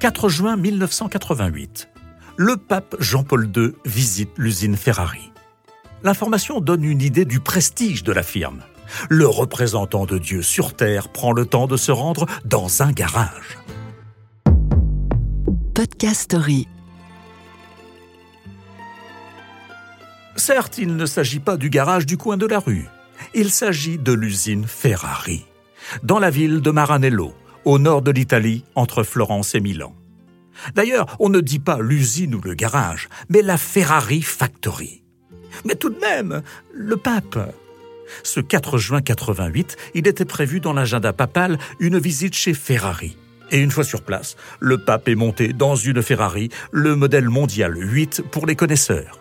4 juin 1988. Le pape Jean-Paul II visite l'usine Ferrari. L'information donne une idée du prestige de la firme. Le représentant de Dieu sur Terre prend le temps de se rendre dans un garage. Podcast Story. Certes, il ne s'agit pas du garage du coin de la rue. Il s'agit de l'usine Ferrari, dans la ville de Maranello, au nord de l'Italie, entre Florence et Milan. D'ailleurs, on ne dit pas l'usine ou le garage, mais la Ferrari Factory. Mais tout de même, le pape. Ce 4 juin 88, il était prévu dans l'agenda papal une visite chez Ferrari. Et une fois sur place, le pape est monté dans une Ferrari, le modèle mondial 8 pour les connaisseurs.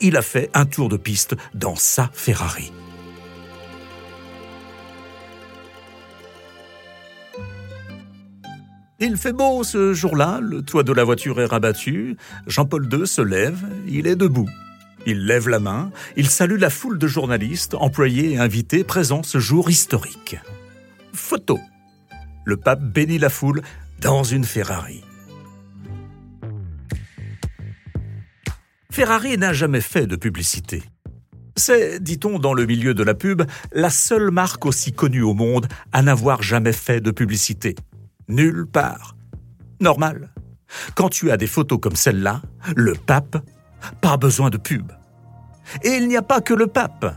Il a fait un tour de piste dans sa Ferrari. Il fait beau ce jour-là, le toit de la voiture est rabattu, Jean-Paul II se lève, il est debout. Il lève la main, il salue la foule de journalistes, employés et invités présents ce jour historique. Photo. Le pape bénit la foule dans une Ferrari. Ferrari n'a jamais fait de publicité. C'est, dit-on dans le milieu de la pub, la seule marque aussi connue au monde à n'avoir jamais fait de publicité. Nulle part. Normal. Quand tu as des photos comme celle-là, le pape, pas besoin de pub. Et il n'y a pas que le pape.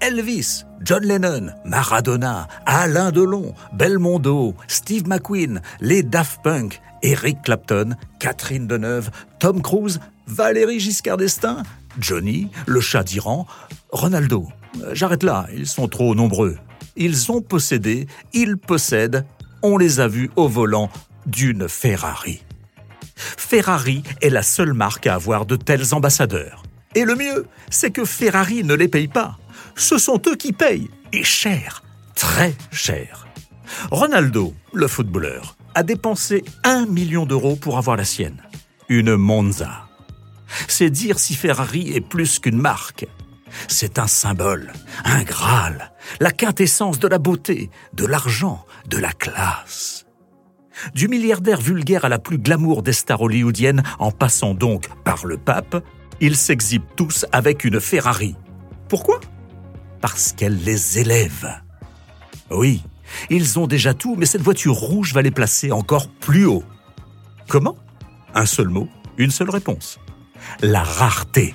Elvis, John Lennon, Maradona, Alain Delon, Belmondo, Steve McQueen, les Daft Punk, Eric Clapton, Catherine Deneuve, Tom Cruise, Valérie Giscard d'Estaing, Johnny, le chat d'Iran, Ronaldo. J'arrête là, ils sont trop nombreux. Ils ont possédé, ils possèdent on les a vus au volant d'une Ferrari. Ferrari est la seule marque à avoir de tels ambassadeurs. Et le mieux, c'est que Ferrari ne les paye pas. Ce sont eux qui payent, et cher, très cher. Ronaldo, le footballeur, a dépensé un million d'euros pour avoir la sienne. Une Monza. C'est dire si Ferrari est plus qu'une marque. C'est un symbole, un Graal, la quintessence de la beauté, de l'argent, de la classe. Du milliardaire vulgaire à la plus glamour des stars hollywoodiennes, en passant donc par le pape, ils s'exhibent tous avec une Ferrari. Pourquoi? Parce qu'elle les élève. Oui, ils ont déjà tout, mais cette voiture rouge va les placer encore plus haut. Comment? Un seul mot, une seule réponse. La rareté.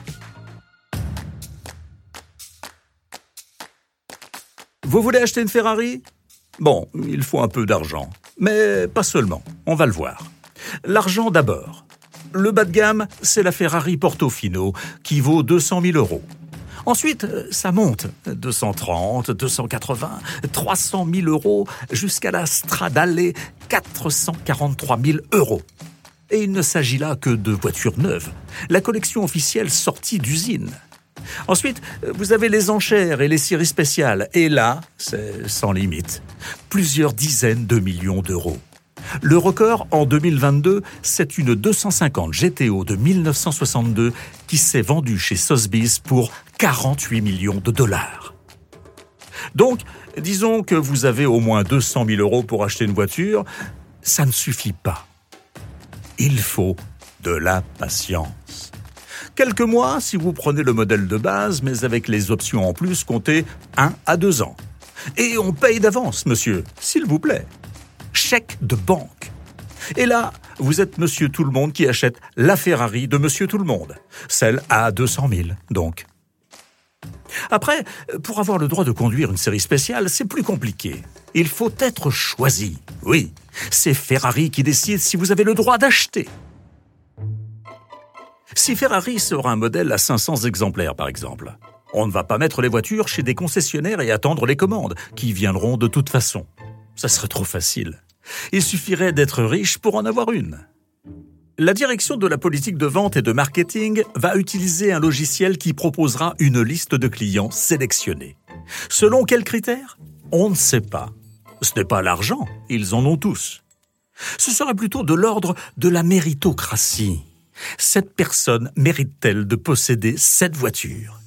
Vous voulez acheter une Ferrari? Bon, il faut un peu d'argent. Mais pas seulement, on va le voir. L'argent d'abord. Le bas de gamme, c'est la Ferrari Portofino, qui vaut 200 000 euros. Ensuite, ça monte. 230, 280, 300 000 euros, jusqu'à la Stradale, 443 000 euros. Et il ne s'agit là que de voitures neuves. La collection officielle sortie d'usine. Ensuite, vous avez les enchères et les séries spéciales. Et là, c'est sans limite. Plusieurs dizaines de millions d'euros. Le record en 2022, c'est une 250 GTO de 1962 qui s'est vendue chez Sotheby's pour 48 millions de dollars. Donc, disons que vous avez au moins 200 000 euros pour acheter une voiture, ça ne suffit pas. Il faut de la patience. Quelques mois si vous prenez le modèle de base, mais avec les options en plus, comptez 1 à 2 ans. Et on paye d'avance, monsieur, s'il vous plaît. Chèque de banque. Et là, vous êtes monsieur tout le monde qui achète la Ferrari de monsieur tout le monde. Celle à 200 000, donc. Après, pour avoir le droit de conduire une série spéciale, c'est plus compliqué. Il faut être choisi. Oui, c'est Ferrari qui décide si vous avez le droit d'acheter. Si Ferrari sort un modèle à 500 exemplaires, par exemple, on ne va pas mettre les voitures chez des concessionnaires et attendre les commandes, qui viendront de toute façon. Ça serait trop facile. Il suffirait d'être riche pour en avoir une. La direction de la politique de vente et de marketing va utiliser un logiciel qui proposera une liste de clients sélectionnés. Selon quels critères? On ne sait pas. Ce n'est pas l'argent, ils en ont tous. Ce serait plutôt de l'ordre de la méritocratie. Cette personne mérite-t-elle de posséder cette voiture?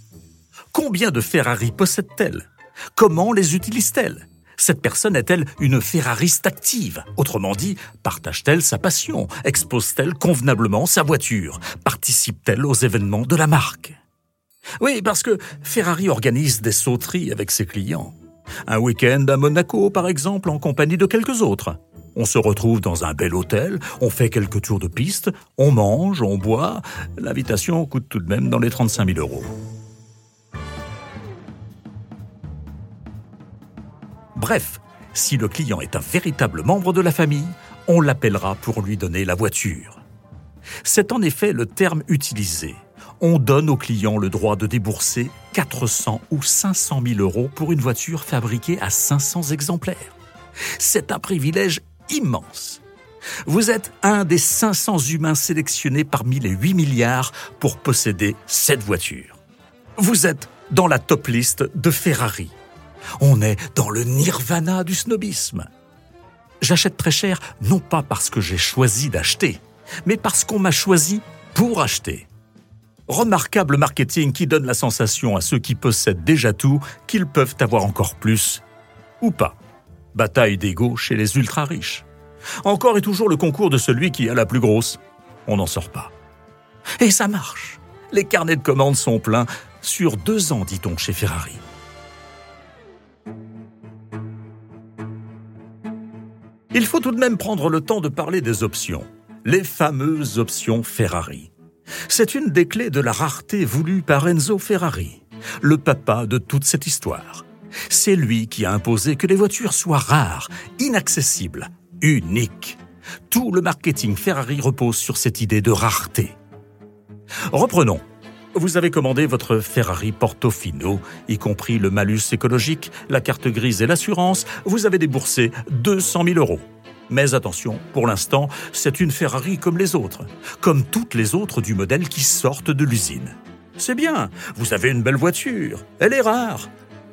Combien de Ferrari possède-t-elle? Comment les utilise-t-elle? Cette personne est-elle une ferrariste active? Autrement dit, partage-t-elle sa passion? Expose-t-elle convenablement sa voiture? Participe-t-elle aux événements de la marque? Oui, parce que Ferrari organise des sauteries avec ses clients. Un week-end à Monaco, par exemple, en compagnie de quelques autres. On se retrouve dans un bel hôtel, on fait quelques tours de piste, on mange, on boit. L'invitation coûte tout de même dans les 35 000 euros. Bref, si le client est un véritable membre de la famille, on l'appellera pour lui donner la voiture. C'est en effet le terme utilisé. On donne au client le droit de débourser 400 ou 500 000 euros pour une voiture fabriquée à 500 exemplaires. C'est un privilège immense. Vous êtes un des 500 humains sélectionnés parmi les 8 milliards pour posséder cette voiture. Vous êtes dans la top liste de Ferrari. On est dans le nirvana du snobisme. J'achète très cher non pas parce que j'ai choisi d'acheter, mais parce qu'on m'a choisi pour acheter. Remarquable marketing qui donne la sensation à ceux qui possèdent déjà tout qu'ils peuvent avoir encore plus. Ou pas. Bataille d'ego chez les ultra-riches. Encore et toujours le concours de celui qui a la plus grosse. On n'en sort pas. Et ça marche. Les carnets de commandes sont pleins. Sur deux ans, dit-on chez Ferrari. Il faut tout de même prendre le temps de parler des options, les fameuses options Ferrari. C'est une des clés de la rareté voulue par Enzo Ferrari, le papa de toute cette histoire. C'est lui qui a imposé que les voitures soient rares, inaccessibles, uniques. Tout le marketing Ferrari repose sur cette idée de rareté. Reprenons. Vous avez commandé votre Ferrari Portofino, y compris le malus écologique, la carte grise et l'assurance. Vous avez déboursé 200 000 euros. Mais attention, pour l'instant, c'est une Ferrari comme les autres, comme toutes les autres du modèle qui sortent de l'usine. C'est bien, vous avez une belle voiture, elle est rare,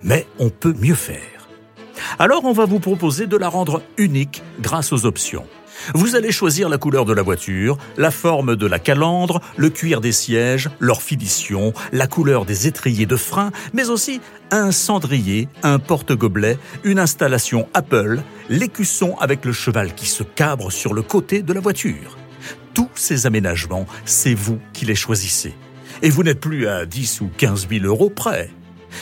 mais on peut mieux faire. Alors on va vous proposer de la rendre unique grâce aux options. Vous allez choisir la couleur de la voiture, la forme de la calandre, le cuir des sièges, leur finition, la couleur des étriers de frein, mais aussi un cendrier, un porte-gobelet, une installation Apple, l'écusson avec le cheval qui se cabre sur le côté de la voiture. Tous ces aménagements, c'est vous qui les choisissez. Et vous n'êtes plus à 10 ou 15 000 euros près.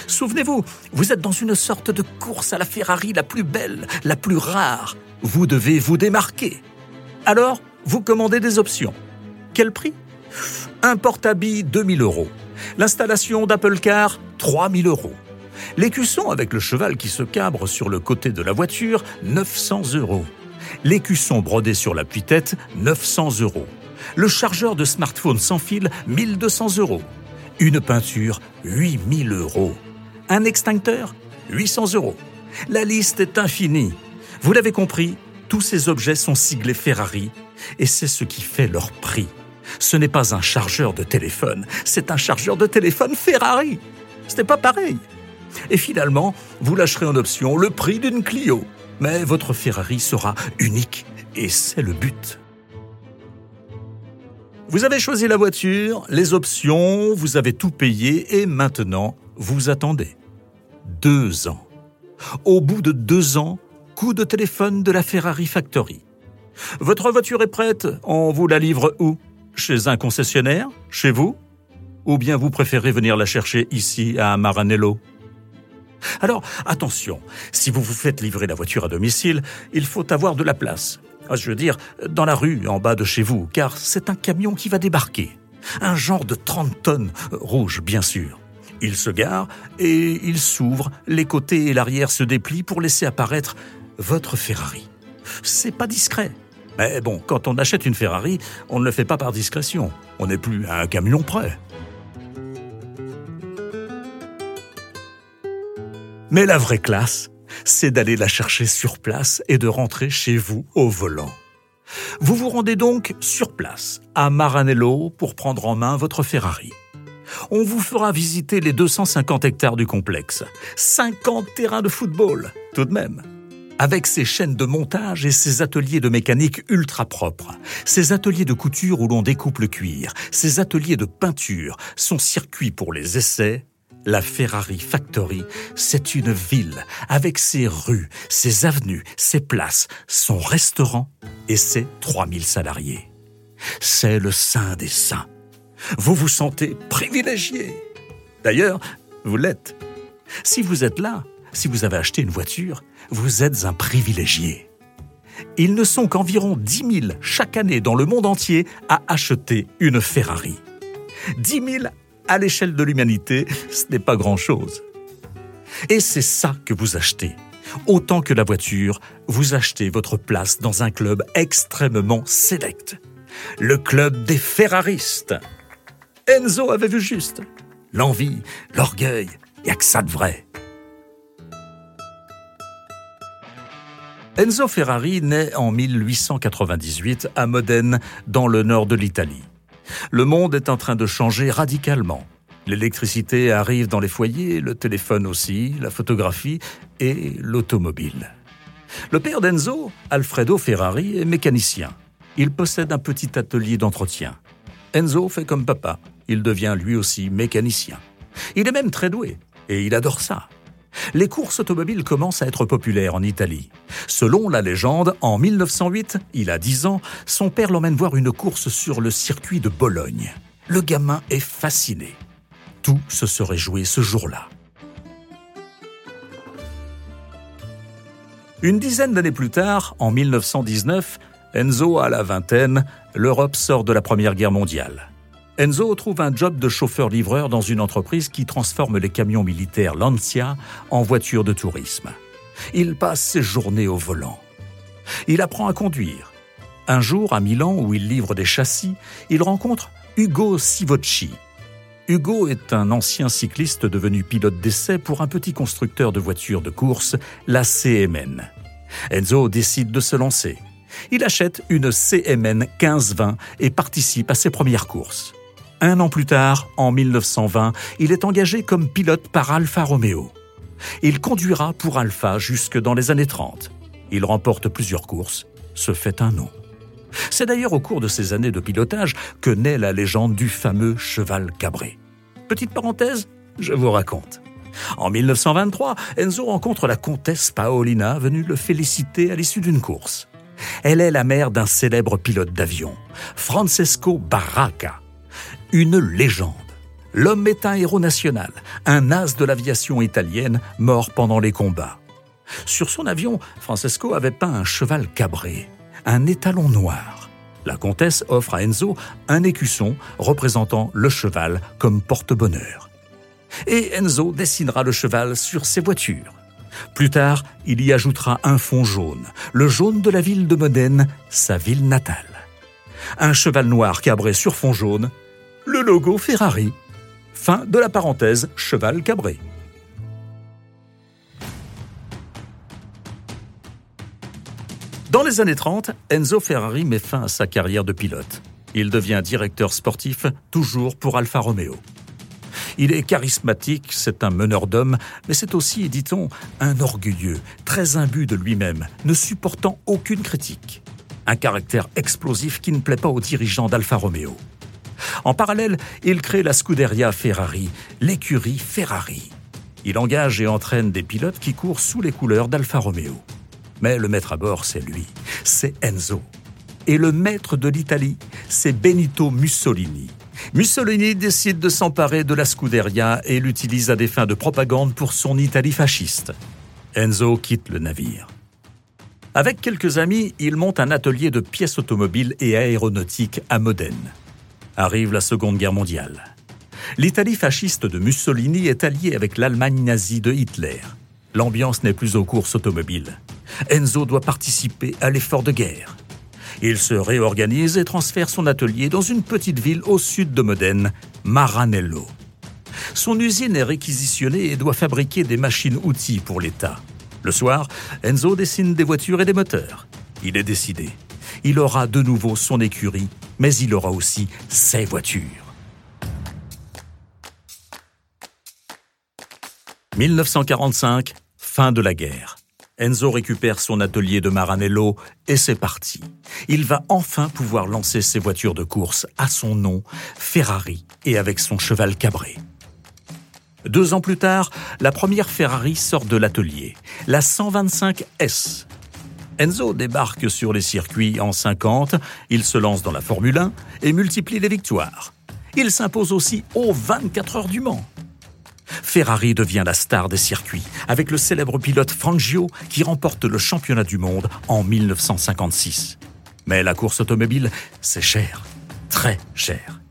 Souvenez-vous, vous êtes dans une sorte de course à la Ferrari la plus belle, la plus rare. Vous devez vous démarquer. Alors, vous commandez des options. Quel prix? Un porte-habits 2000 euros. L'installation d'Apple Car 3000 euros. L'écusson avec le cheval qui se cabre sur le côté de la voiture 900 euros. L'écusson brodé sur l'appui-tête 900 euros. Le chargeur de smartphone sans fil 1200 euros. Une peinture 8000 euros. Un extincteur 800 euros. La liste est infinie. Vous l'avez compris, tous ces objets sont siglés Ferrari et c'est ce qui fait leur prix. Ce n'est pas un chargeur de téléphone, c'est un chargeur de téléphone Ferrari. Ce n'est pas pareil. Et finalement, vous lâcherez en option le prix d'une Clio. Mais votre Ferrari sera unique et c'est le but. Vous avez choisi la voiture, les options, vous avez tout payé et maintenant, vous attendez. Deux ans. Au bout de deux ans, coup de téléphone de la Ferrari Factory. Votre voiture est prête, on vous la livre où? Chez un concessionnaire? Chez vous? Ou bien vous préférez venir la chercher ici à Maranello? Alors, attention, si vous vous faites livrer la voiture à domicile, il faut avoir de la place. Ah, je veux dire, dans la rue, en bas de chez vous, car c'est un camion qui va débarquer. Un genre de 30 tonnes, rouge bien sûr. Il se gare et il s'ouvre, les côtés et l'arrière se déplient pour laisser apparaître votre Ferrari. C'est pas discret. Mais bon, quand on achète une Ferrari, on ne le fait pas par discrétion. On n'est plus à un camion près. Mais la vraie classe, c'est d'aller la chercher sur place et de rentrer chez vous au volant. Vous vous rendez donc sur place, à Maranello, pour prendre en main votre Ferrari. On vous fera visiter les 250 hectares du complexe. 50 terrains de football, tout de même avec ses chaînes de montage et ses ateliers de mécanique ultra propres, ses ateliers de couture où l'on découpe le cuir, ses ateliers de peinture, son circuit pour les essais La Ferrari Factory, c'est une ville avec ses rues, ses avenues, ses places, son restaurant et ses 3000 salariés. C'est le saint des saints. Vous vous sentez privilégié. D'ailleurs, vous l'êtes. Si vous êtes là, si vous avez acheté une voiture, vous êtes un privilégié. Ils ne sont qu'environ 10 000 chaque année dans le monde entier à acheter une Ferrari. 10 000 à l'échelle de l'humanité, ce n'est pas grand-chose. Et c'est ça que vous achetez. Autant que la voiture, vous achetez votre place dans un club extrêmement sélect. Le club des Ferraristes. Enzo avait vu juste. L'envie, l'orgueil, il n'y a que ça de vrai. Enzo Ferrari naît en 1898 à Modène, dans le nord de l'Italie. Le monde est en train de changer radicalement. L'électricité arrive dans les foyers, le téléphone aussi, la photographie et l'automobile. Le père d'Enzo, Alfredo Ferrari, est mécanicien. Il possède un petit atelier d'entretien. Enzo fait comme papa. Il devient lui aussi mécanicien. Il est même très doué et il adore ça. Les courses automobiles commencent à être populaires en Italie. Selon la légende, en 1908, il a 10 ans, son père l'emmène voir une course sur le circuit de Bologne. Le gamin est fasciné. Tout se serait joué ce jour-là. Une dizaine d'années plus tard, en 1919, Enzo a la vingtaine, l'Europe sort de la Première Guerre mondiale. Enzo trouve un job de chauffeur-livreur dans une entreprise qui transforme les camions militaires Lancia en voitures de tourisme. Il passe ses journées au volant. Il apprend à conduire. Un jour, à Milan, où il livre des châssis, il rencontre Ugo Sivocci. Hugo est un ancien cycliste devenu pilote d'essai pour un petit constructeur de voitures de course, la CMN. Enzo décide de se lancer. Il achète une CMN 1520 et participe à ses premières courses. Un an plus tard, en 1920, il est engagé comme pilote par Alfa Romeo. Il conduira pour Alfa jusque dans les années 30. Il remporte plusieurs courses, se fait un nom. C'est d'ailleurs au cours de ces années de pilotage que naît la légende du fameux cheval cabré. Petite parenthèse, je vous raconte. En 1923, Enzo rencontre la comtesse Paolina venue le féliciter à l'issue d'une course. Elle est la mère d'un célèbre pilote d'avion, Francesco Baracca, une légende. L'homme est un héros national, un as de l'aviation italienne mort pendant les combats. Sur son avion, Francesco avait peint un cheval cabré, un étalon noir. La comtesse offre à Enzo un écusson représentant le cheval comme porte-bonheur. Et Enzo dessinera le cheval sur ses voitures. Plus tard, il y ajoutera un fond jaune, le jaune de la ville de Modène, sa ville natale. Un cheval noir cabré sur fond jaune, le logo Ferrari. Fin de la parenthèse cheval cabré. Dans les années 30, Enzo Ferrari met fin à sa carrière de pilote. Il devient directeur sportif, toujours pour Alfa Romeo. Il est charismatique, c'est un meneur d'hommes, mais c'est aussi, dit-on, un orgueilleux, très imbu de lui-même, ne supportant aucune critique. Un caractère explosif qui ne plaît pas aux dirigeants d'Alfa Romeo. En parallèle, il crée la Scuderia Ferrari, l'écurie Ferrari. Il engage et entraîne des pilotes qui courent sous les couleurs d'Alfa Romeo. Mais le maître à bord, c'est lui, c'est Enzo. Et le maître de l'Italie, c'est Benito Mussolini. Mussolini décide de s'emparer de la Scuderia et l'utilise à des fins de propagande pour son Italie fasciste. Enzo quitte le navire. Avec quelques amis, il monte un atelier de pièces automobiles et aéronautiques à Modène arrive la Seconde Guerre mondiale. L'Italie fasciste de Mussolini est alliée avec l'Allemagne nazie de Hitler. L'ambiance n'est plus aux courses automobiles. Enzo doit participer à l'effort de guerre. Il se réorganise et transfère son atelier dans une petite ville au sud de Modène, Maranello. Son usine est réquisitionnée et doit fabriquer des machines-outils pour l'État. Le soir, Enzo dessine des voitures et des moteurs. Il est décidé. Il aura de nouveau son écurie mais il aura aussi ses voitures. 1945, fin de la guerre. Enzo récupère son atelier de Maranello et c'est parti. Il va enfin pouvoir lancer ses voitures de course à son nom, Ferrari, et avec son cheval cabré. Deux ans plus tard, la première Ferrari sort de l'atelier, la 125 S. Enzo débarque sur les circuits en 50, il se lance dans la Formule 1 et multiplie les victoires. Il s'impose aussi aux 24 heures du Mans. Ferrari devient la star des circuits, avec le célèbre pilote Fangio qui remporte le championnat du monde en 1956. Mais la course automobile, c'est cher, très cher.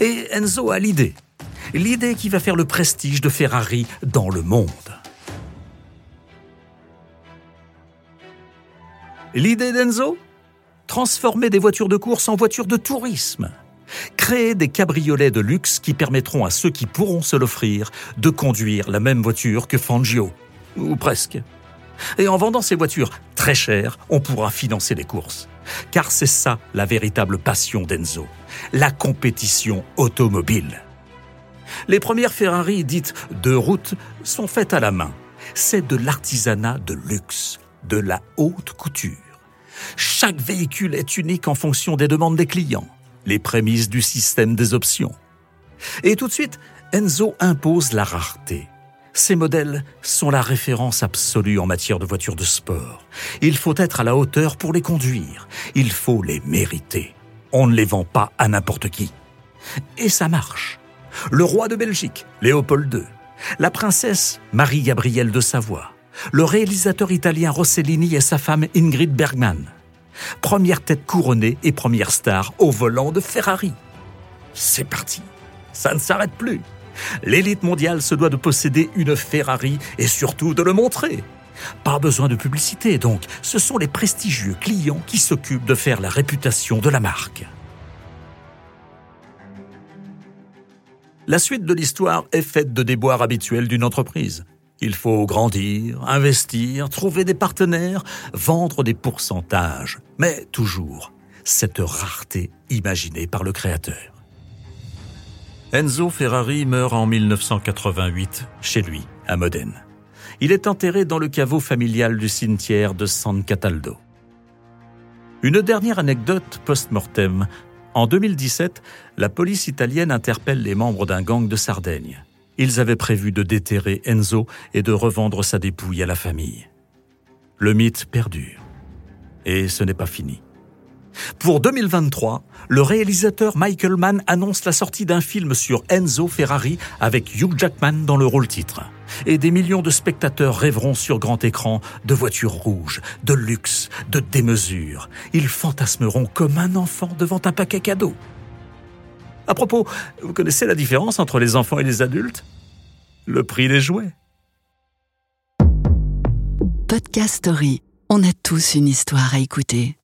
Et Enzo a l'idée. L'idée qui va faire le prestige de Ferrari dans le monde. L'idée d'Enzo Transformer des voitures de course en voitures de tourisme. Créer des cabriolets de luxe qui permettront à ceux qui pourront se l'offrir de conduire la même voiture que Fangio. Ou presque. Et en vendant ces voitures très chères, on pourra financer les courses. Car c'est ça la véritable passion d'Enzo. La compétition automobile. Les premières Ferrari dites de route sont faites à la main. C'est de l'artisanat de luxe, de la haute couture. Chaque véhicule est unique en fonction des demandes des clients, les prémices du système des options. Et tout de suite, Enzo impose la rareté. Ces modèles sont la référence absolue en matière de voitures de sport. Il faut être à la hauteur pour les conduire. Il faut les mériter. On ne les vend pas à n'importe qui. Et ça marche. Le roi de Belgique, Léopold II, la princesse Marie-Gabrielle de Savoie, le réalisateur italien Rossellini et sa femme Ingrid Bergman. Première tête couronnée et première star au volant de Ferrari. C'est parti. Ça ne s'arrête plus. L'élite mondiale se doit de posséder une Ferrari et surtout de le montrer. Pas besoin de publicité donc, ce sont les prestigieux clients qui s'occupent de faire la réputation de la marque. La suite de l'histoire est faite de déboires habituels d'une entreprise. Il faut grandir, investir, trouver des partenaires, vendre des pourcentages, mais toujours cette rareté imaginée par le créateur. Enzo Ferrari meurt en 1988 chez lui, à Modène. Il est enterré dans le caveau familial du cimetière de San Cataldo. Une dernière anecdote post-mortem. En 2017, la police italienne interpelle les membres d'un gang de Sardaigne. Ils avaient prévu de déterrer Enzo et de revendre sa dépouille à la famille. Le mythe perdure. Et ce n'est pas fini. Pour 2023, le réalisateur Michael Mann annonce la sortie d'un film sur Enzo Ferrari avec Hugh Jackman dans le rôle titre. Et des millions de spectateurs rêveront sur grand écran de voitures rouges, de luxe, de démesure. Ils fantasmeront comme un enfant devant un paquet cadeau. À propos, vous connaissez la différence entre les enfants et les adultes? Le prix des jouets. Podcast Story. On a tous une histoire à écouter.